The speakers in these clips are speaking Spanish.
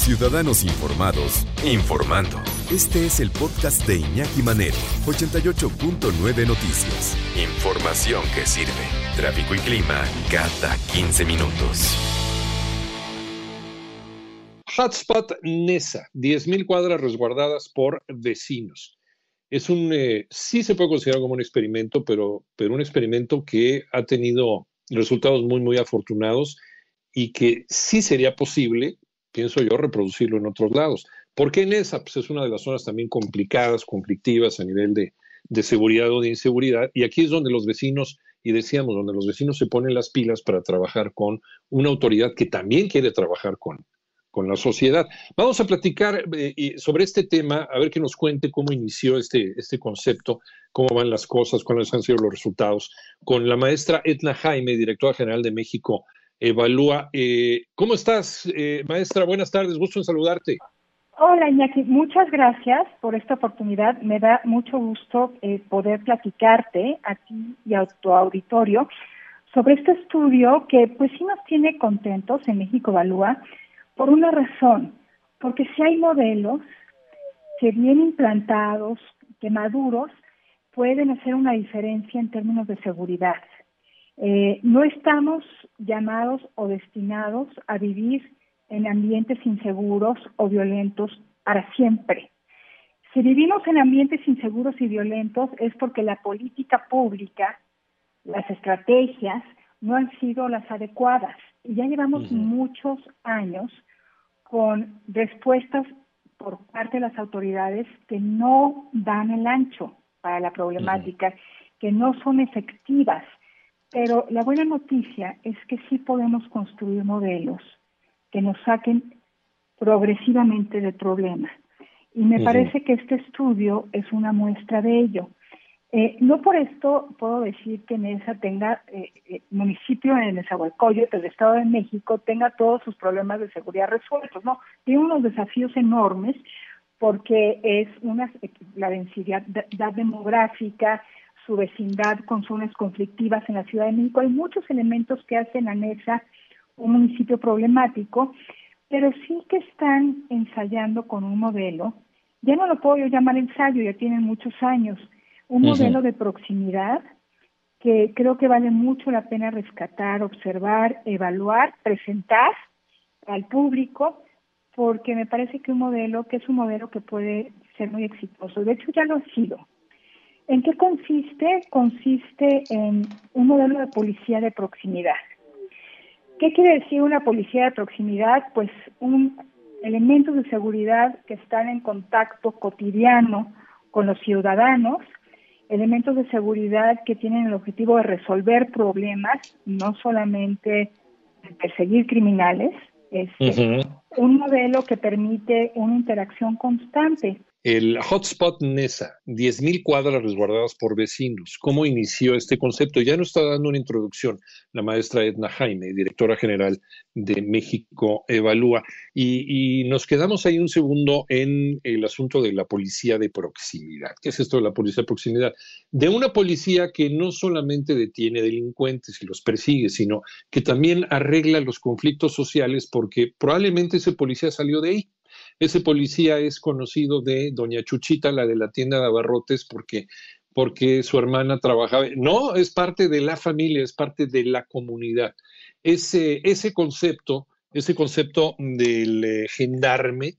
Ciudadanos informados, informando. Este es el podcast de Iñaki Manero, 88.9 Noticias. Información que sirve. Tráfico y clima cada 15 minutos. Hotspot NESA, 10.000 cuadras resguardadas por vecinos. Es un, eh, sí se puede considerar como un experimento, pero, pero un experimento que ha tenido resultados muy, muy afortunados y que sí sería posible, pienso yo, reproducirlo en otros lados. ¿Por qué NESA? Pues es una de las zonas también complicadas, conflictivas a nivel de, de seguridad o de inseguridad. Y aquí es donde los vecinos, y decíamos, donde los vecinos se ponen las pilas para trabajar con una autoridad que también quiere trabajar con, con la sociedad. Vamos a platicar eh, sobre este tema, a ver que nos cuente cómo inició este, este concepto, cómo van las cosas, cuáles han sido los resultados, con la maestra Etna Jaime, directora general de México Evalúa. Eh, ¿Cómo estás, eh, maestra? Buenas tardes, gusto en saludarte. Hola Iñaki, muchas gracias por esta oportunidad. Me da mucho gusto poder platicarte a ti y a tu auditorio sobre este estudio que pues sí nos tiene contentos en México Evalúa por una razón, porque si hay modelos que bien implantados, que maduros, pueden hacer una diferencia en términos de seguridad. Eh, no estamos llamados o destinados a vivir en ambientes inseguros o violentos para siempre. Si vivimos en ambientes inseguros y violentos es porque la política pública, las estrategias, no han sido las adecuadas. Y ya llevamos muchos años con respuestas por parte de las autoridades que no dan el ancho para la problemática, que no son efectivas. Pero la buena noticia es que sí podemos construir modelos que nos saquen progresivamente del problema. Y me parece que este estudio es una muestra de ello. Eh, no por esto puedo decir que Nesa tenga, eh, eh, municipio en Nezahualcóyotl, el Estado de México, tenga todos sus problemas de seguridad resueltos, no, tiene unos desafíos enormes porque es una, la densidad demográfica, su vecindad con zonas conflictivas en la Ciudad de México, hay muchos elementos que hacen a Nesa un municipio problemático, pero sí que están ensayando con un modelo, ya no lo puedo yo llamar ensayo, ya tienen muchos años, un modelo de proximidad que creo que vale mucho la pena rescatar, observar, evaluar, presentar al público, porque me parece que un modelo, que es un modelo que puede ser muy exitoso. De hecho, ya lo ha sido. ¿En qué consiste? Consiste en un modelo de policía de proximidad. ¿Qué quiere decir una policía de proximidad? Pues un elementos de seguridad que están en contacto cotidiano con los ciudadanos elementos de seguridad que tienen el objetivo de resolver problemas, no solamente perseguir criminales, es este, un modelo que permite una interacción constante el hotspot NESA, 10.000 cuadras resguardadas por vecinos. ¿Cómo inició este concepto? Ya nos está dando una introducción la maestra Edna Jaime, directora general de México Evalúa. Y, nos quedamos ahí un segundo en el asunto de la policía de proximidad. ¿Qué es esto de la policía de proximidad? De una policía que no solamente detiene delincuentes y los persigue, sino que también arregla los conflictos sociales porque probablemente ese policía salió de ahí ese policía es conocido de doña Chuchita, la de la tienda de abarrotes, porque, porque su hermana trabajaba. No, es parte de la familia, es parte de la comunidad. Ese, ese concepto, ese concepto del eh, gendarme,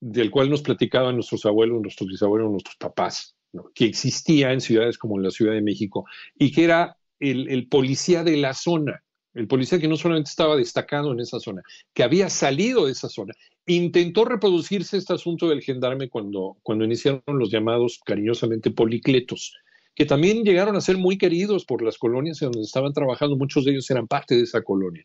del cual nos platicaban nuestros abuelos, nuestros bisabuelos, nuestros papás, que existía en ciudades como la Ciudad de México y que era el policía de la zona el policía que no solamente estaba destacado en esa zona, que había salido de esa zona, intentó reproducirse este asunto del gendarme cuando, cuando iniciaron los llamados cariñosamente policletos, que también llegaron a ser muy queridos por las colonias en donde estaban trabajando, muchos de ellos eran parte de esa colonia.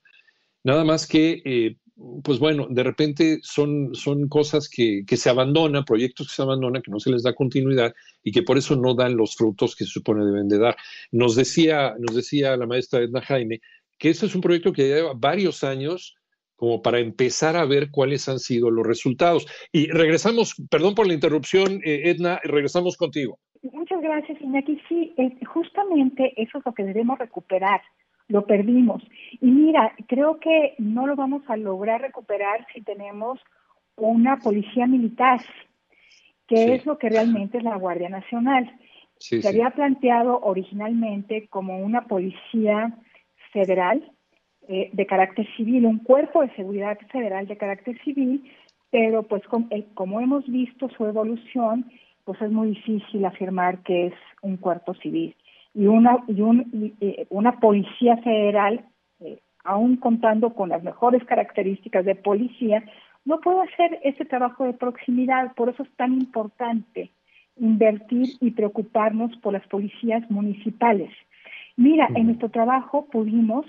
Nada más que eh, pues bueno, de repente son, son cosas que, que, se abandonan, proyectos que se abandonan, que no se les da continuidad y que por eso no dan los frutos que se supone deben de dar. Nos decía, nos decía la maestra Edna Jaime que este es un proyecto que lleva varios años como para empezar a ver cuáles han sido los resultados. Y regresamos, perdón por la interrupción, eh, Edna, regresamos contigo. Muchas gracias, Iñaki. Sí, justamente eso es lo que debemos recuperar. Lo perdimos. Y mira, creo que no lo vamos a lograr recuperar si tenemos una policía militar, que es lo que realmente es la Guardia Nacional. Se había planteado originalmente como una policía federal, eh, de carácter civil, un cuerpo de seguridad federal de carácter civil, pero pues eh, como hemos visto su evolución, pues es muy difícil afirmar que es un cuerpo civil. Y una, y eh, una policía federal, aún contando con las mejores características de policía, no puede hacer ese trabajo de proximidad. Por eso es tan importante invertir y preocuparnos por las policías municipales. Mira, en nuestro trabajo pudimos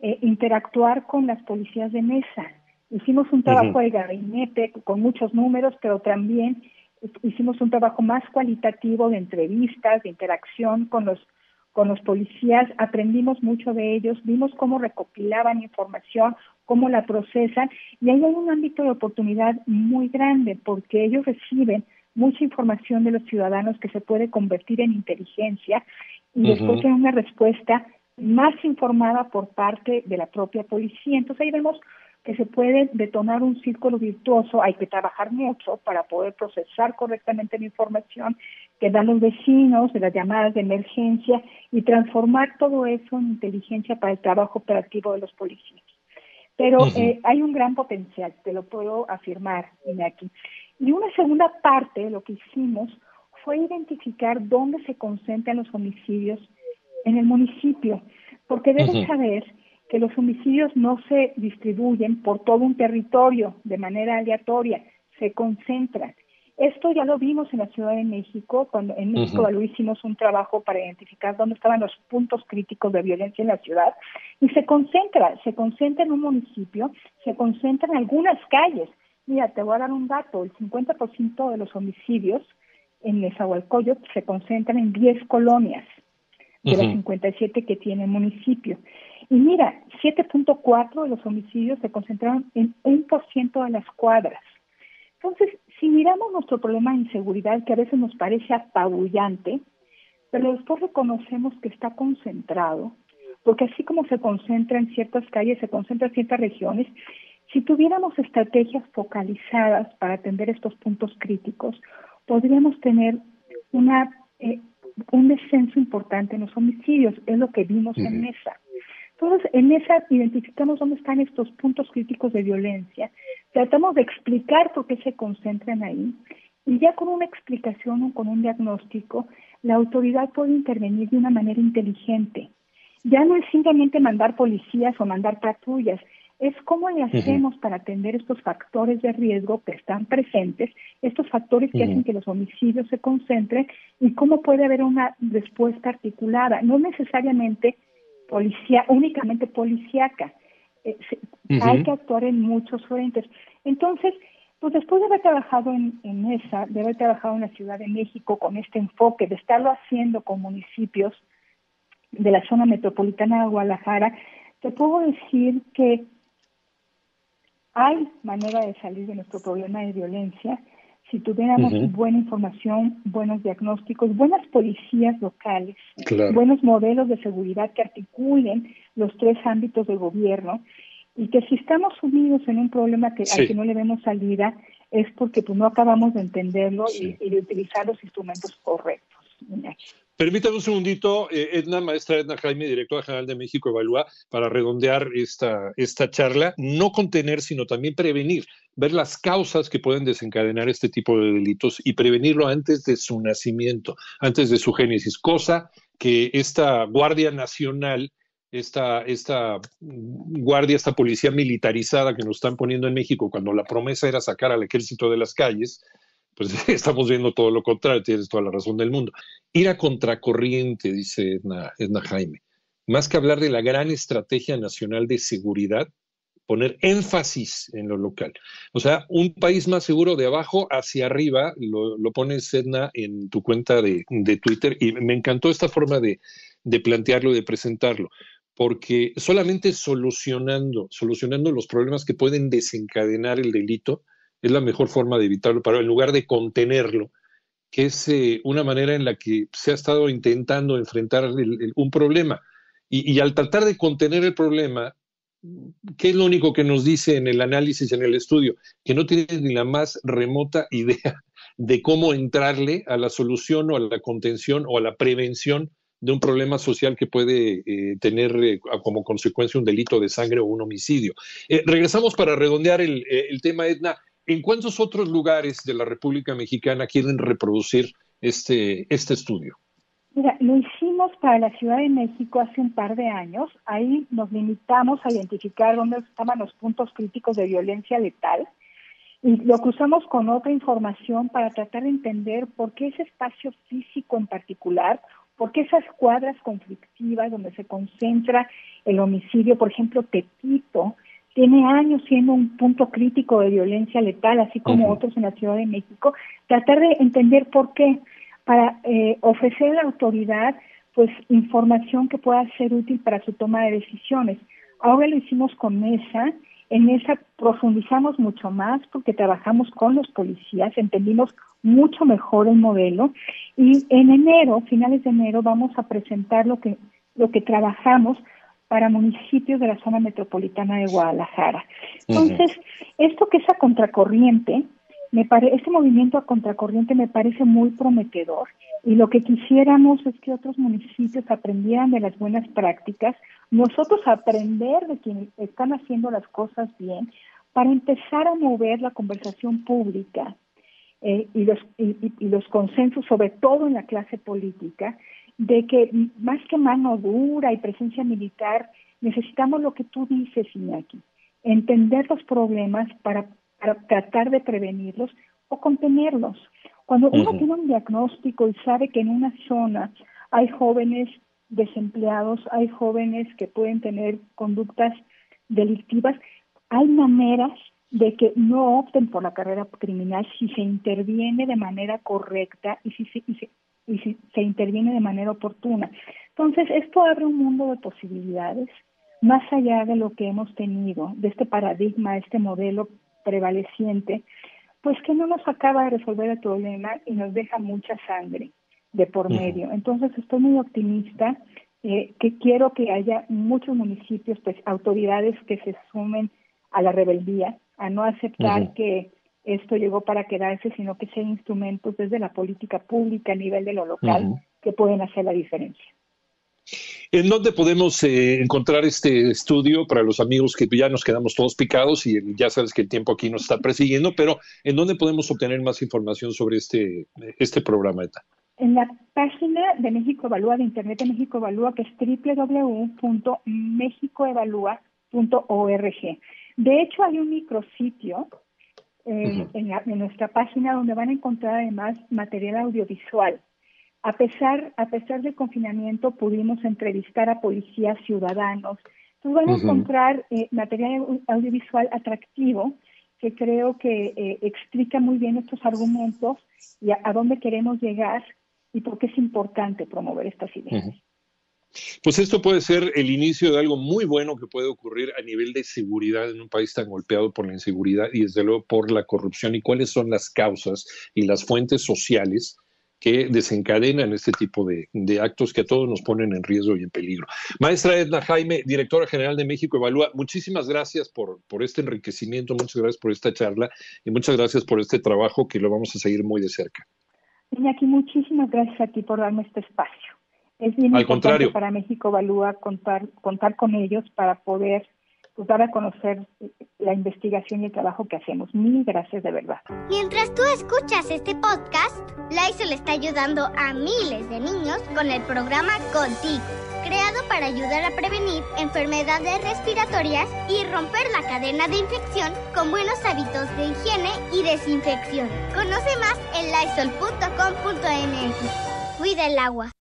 eh, interactuar con las policías de mesa. Hicimos un trabajo de gabinete con muchos números, pero también hicimos un trabajo más cualitativo de entrevistas, de interacción con los con los policías, aprendimos mucho de ellos, vimos cómo recopilaban información, cómo la procesan, y ahí hay un ámbito de oportunidad muy grande porque ellos reciben mucha información de los ciudadanos que se puede convertir en inteligencia y después tienen una respuesta más informada por parte de la propia policía. Entonces ahí vemos que se puede detonar un círculo virtuoso, hay que trabajar mucho para poder procesar correctamente la información que dan los vecinos, de las llamadas de emergencia y transformar todo eso en inteligencia para el trabajo operativo de los policías. Pero eh, hay un gran potencial, te lo puedo afirmar, Iñaki. Y una segunda parte de lo que hicimos fue identificar dónde se concentran los homicidios en el municipio, porque debes saber que los homicidios no se distribuyen por todo un territorio de manera aleatoria, se concentran. Esto ya lo vimos en la Ciudad de México, cuando en México hicimos un trabajo para identificar dónde estaban los puntos críticos de violencia en la ciudad y se concentra, se concentra en un municipio, se concentra en algunas calles. Mira, te voy a dar un dato, el 50% de los homicidios en Nezahualcóyotl se concentran en 10 colonias de las 57 que tiene el municipio. Y mira, 7.4 de los homicidios se concentraron en 1% de las cuadras. Entonces, si miramos nuestro problema de inseguridad, que a veces nos parece apabullante, pero después reconocemos que está concentrado, porque así como se concentra en ciertas calles, se concentra en ciertas regiones, si tuviéramos estrategias focalizadas para atender estos puntos críticos, podríamos tener una eh, un descenso importante en los homicidios, es lo que vimos en Mesa. Entonces, en esa identificamos dónde están estos puntos críticos de violencia, tratamos de explicar por qué se concentran ahí, y ya con una explicación o con un diagnóstico, la autoridad puede intervenir de una manera inteligente. Ya no es simplemente mandar policías o mandar patrullas, es cómo le hacemos para atender estos factores de riesgo que están presentes, estos factores que hacen que los homicidios se concentren y cómo puede haber una respuesta articulada, no necesariamente policía, únicamente policíaca. Eh, hay que actuar en muchos frentes. Entonces, pues después de haber trabajado en, en esa, de haber trabajado en la Ciudad de México con este enfoque, de estarlo haciendo con municipios de la zona metropolitana de Guadalajara, te puedo decir que hay manera de salir de nuestro problema de violencia. Si tuviéramos buena información, buenos diagnósticos, buenas policías locales, buenos modelos de seguridad que articulen los tres ámbitos de gobierno y que si estamos unidos en un problema que, al que no le vemos salida es porque pues, no acabamos de entenderlo y, y, de utilizar los instrumentos correctos. Permítame un segundito, eh, Edna, maestra Edna Jaime, directora general de México Evalúa, para redondear esta, esta charla, no contener, sino también prevenir, ver las causas que pueden desencadenar este tipo de delitos y prevenirlo antes de su nacimiento, antes de su génesis, cosa que esta Guardia Nacional, esta, esta guardia, esta policía militarizada que nos están poniendo en México, cuando la promesa era sacar al ejército de las calles, pues estamos viendo todo lo contrario, tienes toda la razón del mundo. Ir a contracorriente, dice Edna, Jaime, más que hablar de la gran estrategia nacional de seguridad, poner énfasis en lo local. O sea, un país más seguro de abajo hacia arriba, lo, lo pones, Edna, en tu cuenta de, Twitter y me encantó esta forma de, de plantearlo y de presentarlo porque solamente solucionando, solucionando los problemas que pueden desencadenar el delito es la mejor forma de evitarlo, pero en lugar de contenerlo, que es eh, una manera en la que se ha estado intentando enfrentar un problema. Y, al tratar de contener el problema, ¿qué es lo único que nos dice en el análisis, en el estudio? Que no tienes ni la más remota idea de cómo entrarle a la solución o a la contención o a la prevención de un problema social que puede eh, tener eh, como consecuencia un delito de sangre o un homicidio. Regresamos para redondear el, tema, Edna. ¿En cuántos otros lugares de la República Mexicana quieren reproducir este, este estudio? Mira, lo hicimos para la Ciudad de México hace un par de años. Ahí nos limitamos a identificar dónde estaban los puntos críticos de violencia letal y lo cruzamos con otra información para tratar de entender por qué ese espacio físico en particular porque esas cuadras conflictivas donde se concentra el homicidio, por ejemplo, Tepito, tiene años siendo un punto crítico de violencia letal, así como otros en la Ciudad de México, tratar de entender por qué, para eh, ofrecer a la autoridad pues información que pueda ser útil para su toma de decisiones. Ahora lo hicimos con Mesa, en esa profundizamos mucho más porque trabajamos con los policías, entendimos mucho mejor el modelo y en enero, finales de enero, vamos a presentar lo que, lo que trabajamos para municipios de la zona metropolitana de Guadalajara. Entonces, esto que es a contracorriente, me pare, este movimiento a contracorriente me parece muy prometedor y lo que quisiéramos es que otros municipios aprendieran de las buenas prácticas, nosotros aprender de quienes están haciendo las cosas bien para empezar a mover la conversación pública eh, y, los, y, los consensos, sobre todo en la clase política, de que más que mano dura y presencia militar, necesitamos lo que tú dices, Iñaki, entender los problemas para, tratar de prevenirlos o contenerlos. Cuando uno tiene un diagnóstico y sabe que en una zona hay jóvenes desempleados, hay jóvenes que pueden tener conductas delictivas, hay maneras de que no opten por la carrera criminal si se interviene de manera correcta y si se, y se, y si se interviene de manera oportuna. Entonces, esto abre un mundo de posibilidades más allá de lo que hemos tenido, de este paradigma, este modelo prevaleciente, pues que no nos acaba de resolver el problema y nos deja mucha sangre de por medio. Entonces, estoy muy optimista, eh, que quiero que haya muchos municipios, pues autoridades que se sumen a la rebeldía, a no aceptar que esto llegó para quedarse, sino que sean instrumentos desde la política pública a nivel de lo local que pueden hacer la diferencia. ¿En dónde podemos eh, encontrar este estudio para los amigos que ya nos quedamos todos picados y ya sabes que el tiempo aquí nos está persiguiendo, pero ¿en dónde podemos obtener más información sobre este, este programa? En la página de México Evalúa, de Internet de México Evalúa, que es www.mexicoevalúa.org. De hecho, hay un micrositio eh, en, en, nuestra página donde van a encontrar además material audiovisual. A pesar, a pesar del confinamiento pudimos entrevistar a policías ciudadanos. Entonces van a encontrar eh, material audiovisual atractivo que creo que eh, explica muy bien estos argumentos y a, dónde queremos llegar y por qué es importante promover estas ideas. Pues esto puede ser el inicio de algo muy bueno que puede ocurrir a nivel de seguridad en un país tan golpeado por la inseguridad y desde luego por la corrupción y cuáles son las causas y las fuentes sociales que desencadenan este tipo de, actos que a todos nos ponen en riesgo y en peligro. Maestra Edna Jaime, directora general de México Evalúa, muchísimas gracias por, este enriquecimiento, muchas gracias por esta charla y muchas gracias por este trabajo que lo vamos a seguir muy de cerca. Iñaki, muchísimas gracias a ti por darme este espacio. Es bien Al contrario. para México Evalúa contar, contar con ellos para poder pues, dar a conocer la investigación y el trabajo que hacemos. Mil gracias de verdad. Mientras tú escuchas este podcast, le está ayudando a miles de niños con el programa Contigo, creado para ayudar a prevenir enfermedades respiratorias y romper la cadena de infección con buenos hábitos de higiene y desinfección. Conoce más en lysol.com.mx. Cuida el agua.